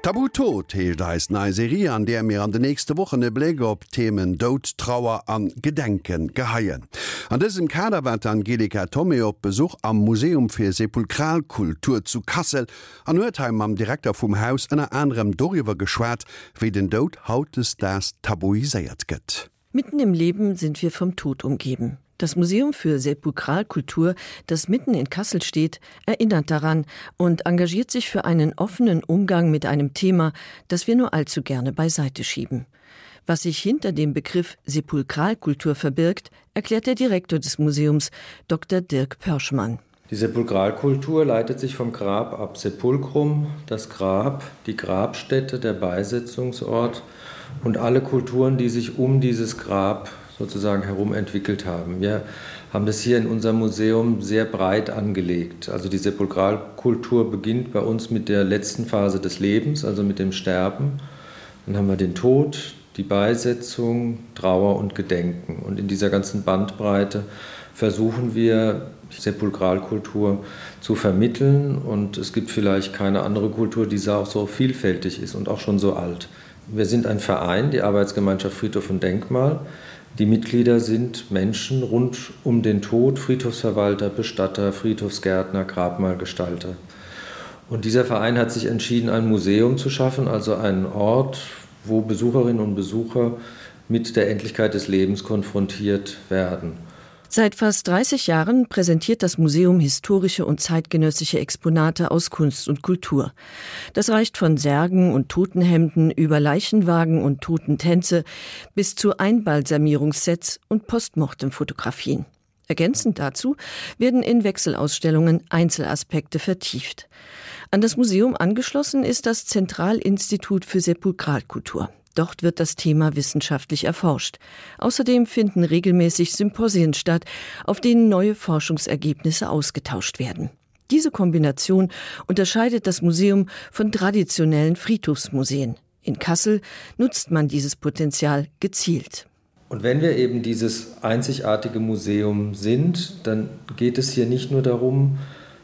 Tabutod heelt als nei Serie an der mir an de nächste Wochen e Bläge op Themen Dod, Trauer an Gedenken geheien. An diesem Kaderwert Angelika Tommy op Besuch am Museum fir Sepulkralkultur zu Kassel an Urtheim am Direktor vum Haus ennner anderem Doriwer geschwert, wie den Dod hautes das tabuiséiert gëtt. Mitten im Leben sind wir vom Tod umgeben. Das Museum für Sepulkralkultur, das mitten in Kassel steht, erinnert daran und engagiert sich für einen offenen Umgang mit einem Thema, das wir nur allzu gerne beiseite schieben. Was sich hinter dem Begriff Sepulkralkultur verbirgt, erklärt der Direktor des Museums, Dr. Dirk Pörschmann. Die Sepulkralkultur leitet sich vom Grab ab Sepulchrum, das Grab, die Grabstätte, der Beisetzungsort und alle Kulturen, die sich um dieses Grab sozusagen herum entwickelt haben. Wir haben das hier in unserem Museum sehr breit angelegt. Also die Sepulkralkultur beginnt bei uns mit der letzten Phase des Lebens, also mit dem Sterben. Dann haben wir den Tod, die Beisetzung, Trauer und Gedenken. Und in dieser ganzen Bandbreite versuchen wir Sepulkralkultur zu vermitteln. Und es gibt vielleicht keine andere Kultur, die auch so vielfältig ist und auch schon so alt. Wir sind ein Verein, die Arbeitsgemeinschaft Friedhof und Denkmal. Die Mitglieder sind Menschen rund um den Tod, Friedhofsverwalter, Bestatter, Friedhofsgärtner, Grabmalgestalter. Und dieser Verein hat sich entschieden, ein Museum zu schaffen, also einen Ort, wo Besucherinnen und Besucher mit der Endlichkeit des Lebens konfrontiert werden. Seit fast 30 Jahren präsentiert das Museum historische und zeitgenössische Exponate aus Kunst und Kultur. Das reicht von Särgen und Totenhemden über Leichenwagen und Totentänze bis zu Einbalsamierungssets und Postmortemfotografien. Ergänzend dazu werden in Wechselausstellungen Einzelaspekte vertieft. An das Museum angeschlossen ist das Zentralinstitut für Sepulkralkultur. Dort wird das Thema wissenschaftlich erforscht. Außerdem finden regelmäßig Symposien statt, auf denen neue Forschungsergebnisse ausgetauscht werden. Diese Kombination unterscheidet das Museum von traditionellen Friedhofsmuseen. In Kassel nutzt man dieses Potenzial gezielt. Und wenn wir eben dieses einzigartige Museum sind, dann geht es hier nicht nur darum,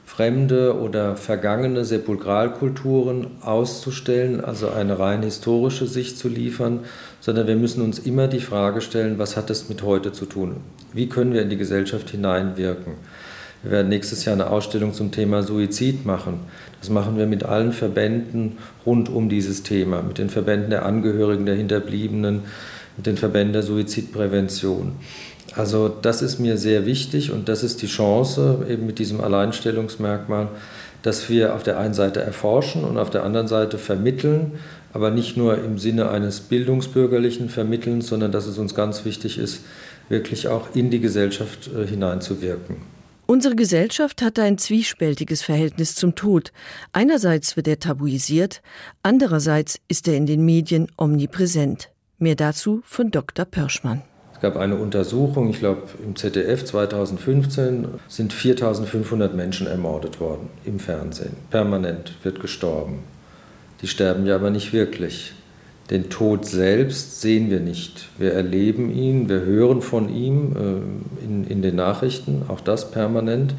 fremde oder vergangene Sepulkralkulturen auszustellen, also eine rein historische Sicht zu liefern, sondern wir müssen uns immer die Frage stellen, was hat es mit heute zu tun? Wie können wir in die Gesellschaft hineinwirken? Wir werden nächstes Jahr eine Ausstellung zum Thema Suizid machen. Das machen wir mit allen Verbänden rund um dieses Thema, mit den Verbänden der Angehörigen der Hinterbliebenen, mit den Verbänden der Suizidprävention. Also das ist mir sehr wichtig und das ist die Chance eben mit diesem Alleinstellungsmerkmal, dass wir auf der einen Seite erforschen und auf der anderen Seite vermitteln, aber nicht nur im Sinne eines bildungsbürgerlichen Vermitteln, sondern dass es uns ganz wichtig ist, wirklich auch in die Gesellschaft äh, hineinzuwirken. Unsere Gesellschaft hat ein zwiespältiges Verhältnis zum Tod. Einerseits wird er tabuisiert, andererseits ist er in den Medien omnipräsent. Mehr dazu von Dr. Pörschmann gab eine Untersuchung, ich glaube im ZDF 2015 sind 4500 Menschen ermordet worden im Fernsehen. Permanent wird gestorben. Die sterben ja aber nicht wirklich. Den Tod selbst sehen wir nicht. Wir erleben ihn, wir hören von ihm äh, in, in den Nachrichten, auch das permanent.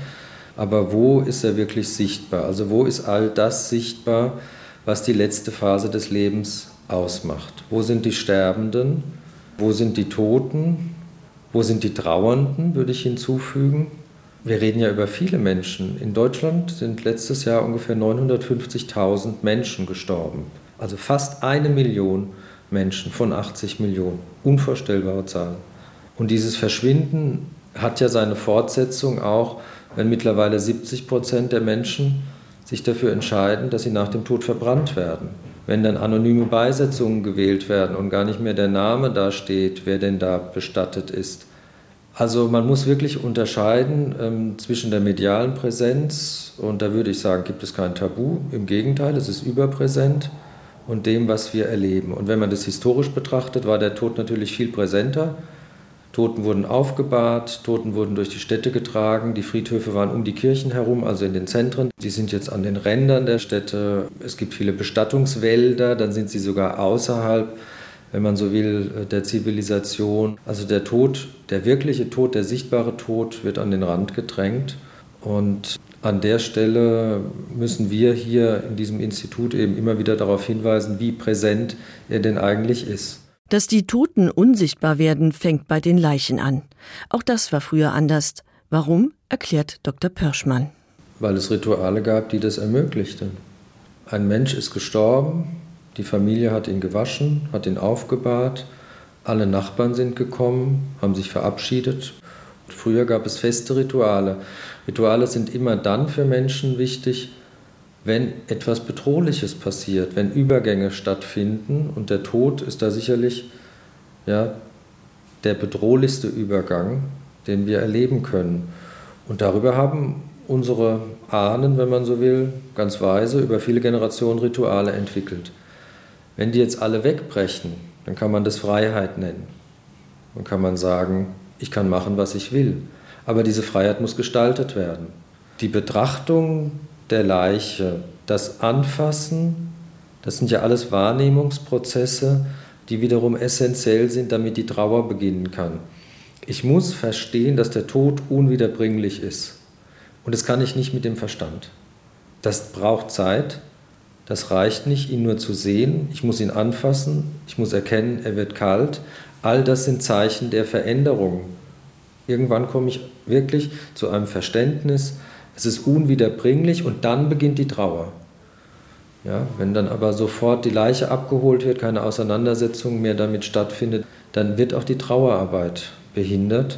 Aber wo ist er wirklich sichtbar? Also wo ist all das sichtbar, was die letzte Phase des Lebens ausmacht? Wo sind die Sterbenden? Wo sind die Toten? Wo sind die Trauernden, würde ich hinzufügen. Wir reden ja über viele Menschen. In Deutschland sind letztes Jahr ungefähr 950.000 Menschen gestorben. Also fast eine Million Menschen von 80 Millionen. Unvorstellbare Zahlen. Und dieses Verschwinden hat ja seine Fortsetzung auch, wenn mittlerweile 70 Prozent der Menschen sich dafür entscheiden, dass sie nach dem Tod verbrannt werden wenn dann anonyme Beisetzungen gewählt werden und gar nicht mehr der Name da steht, wer denn da bestattet ist. Also man muss wirklich unterscheiden ähm, zwischen der medialen Präsenz und da würde ich sagen, gibt es kein Tabu. Im Gegenteil, es ist überpräsent und dem, was wir erleben. Und wenn man das historisch betrachtet, war der Tod natürlich viel präsenter. Toten wurden aufgebahrt, Toten wurden durch die Städte getragen, die Friedhöfe waren um die Kirchen herum, also in den Zentren. Sie sind jetzt an den Rändern der Städte. Es gibt viele Bestattungswälder, dann sind sie sogar außerhalb, wenn man so will, der Zivilisation. Also der Tod, der wirkliche Tod, der sichtbare Tod wird an den Rand gedrängt. Und an der Stelle müssen wir hier in diesem Institut eben immer wieder darauf hinweisen, wie präsent er denn eigentlich ist. Dass die Toten unsichtbar werden, fängt bei den Leichen an. Auch das war früher anders. Warum erklärt Dr. Pörschmann? Weil es Rituale gab, die das ermöglichten. Ein Mensch ist gestorben, die Familie hat ihn gewaschen, hat ihn aufgebahrt, alle Nachbarn sind gekommen, haben sich verabschiedet. Früher gab es feste Rituale. Rituale sind immer dann für Menschen wichtig, wenn etwas Bedrohliches passiert, wenn Übergänge stattfinden und der Tod ist da sicherlich ja, der bedrohlichste Übergang, den wir erleben können. Und darüber haben unsere Ahnen, wenn man so will, ganz weise über viele Generationen Rituale entwickelt. Wenn die jetzt alle wegbrechen, dann kann man das Freiheit nennen. Dann kann man sagen, ich kann machen, was ich will. Aber diese Freiheit muss gestaltet werden. Die Betrachtung der Leiche, das Anfassen, das sind ja alles Wahrnehmungsprozesse, die wiederum essentiell sind, damit die Trauer beginnen kann. Ich muss verstehen, dass der Tod unwiederbringlich ist. Und das kann ich nicht mit dem Verstand. Das braucht Zeit. Das reicht nicht, ihn nur zu sehen. Ich muss ihn anfassen. Ich muss erkennen, er wird kalt. All das sind Zeichen der Veränderung. Irgendwann komme ich wirklich zu einem Verständnis. Es ist unwiederbringlich und dann beginnt die Trauer. Ja, wenn dann aber sofort die Leiche abgeholt wird, keine Auseinandersetzung mehr damit stattfindet, dann wird auch die Trauerarbeit behindert.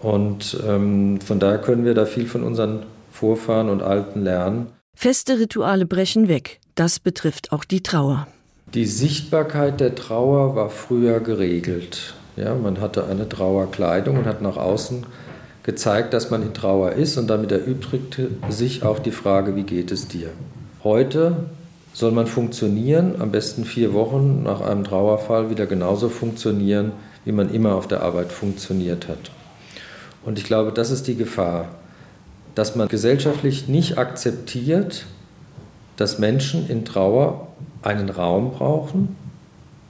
Und ähm, von daher können wir da viel von unseren Vorfahren und Alten lernen. Feste Rituale brechen weg. Das betrifft auch die Trauer. Die Sichtbarkeit der Trauer war früher geregelt. Ja, man hatte eine Trauerkleidung und hat nach außen gezeigt, dass man in Trauer ist und damit erübrigte sich auch die Frage, wie geht es dir? Heute soll man funktionieren, am besten vier Wochen nach einem Trauerfall wieder genauso funktionieren, wie man immer auf der Arbeit funktioniert hat. Und ich glaube, das ist die Gefahr, dass man gesellschaftlich nicht akzeptiert, dass Menschen in Trauer einen Raum brauchen,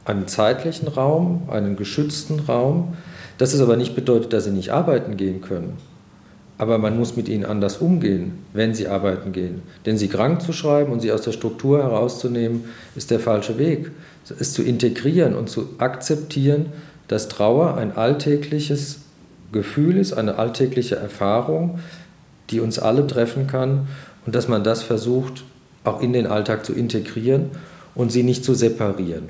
einen zeitlichen Raum, einen geschützten Raum. Das ist aber nicht bedeutet, dass sie nicht arbeiten gehen können. Aber man muss mit ihnen anders umgehen, wenn sie arbeiten gehen. Denn sie krank zu schreiben und sie aus der Struktur herauszunehmen, ist der falsche Weg. Es zu integrieren und zu akzeptieren, dass Trauer ein alltägliches Gefühl ist, eine alltägliche Erfahrung, die uns alle treffen kann und dass man das versucht, auch in den Alltag zu integrieren und sie nicht zu separieren.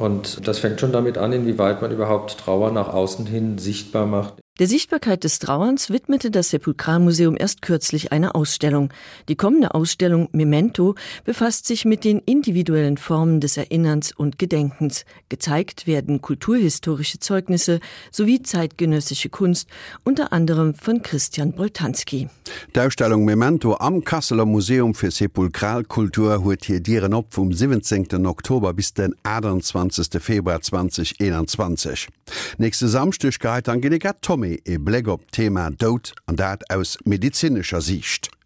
Und das fängt schon damit an, inwieweit man überhaupt Trauer nach außen hin sichtbar macht. Der Sichtbarkeit des Trauerns widmete das Sepulkralmuseum erst kürzlich eine Ausstellung. Die kommende Ausstellung Memento befasst sich mit den individuellen Formen des Erinnerns und Gedenkens. Gezeigt werden kulturhistorische Zeugnisse sowie zeitgenössische Kunst, unter anderem von Christian Boltanski. Der Ausstellung Memento am Kasseler Museum für Sepulkralkultur huet hier Dieren op vom 17. Oktober bis den 21. Februar 2021. Nächste Samstichkeit Angelika Tommy e Bläck op Thema Dod an dat aus medizinscher Sicht.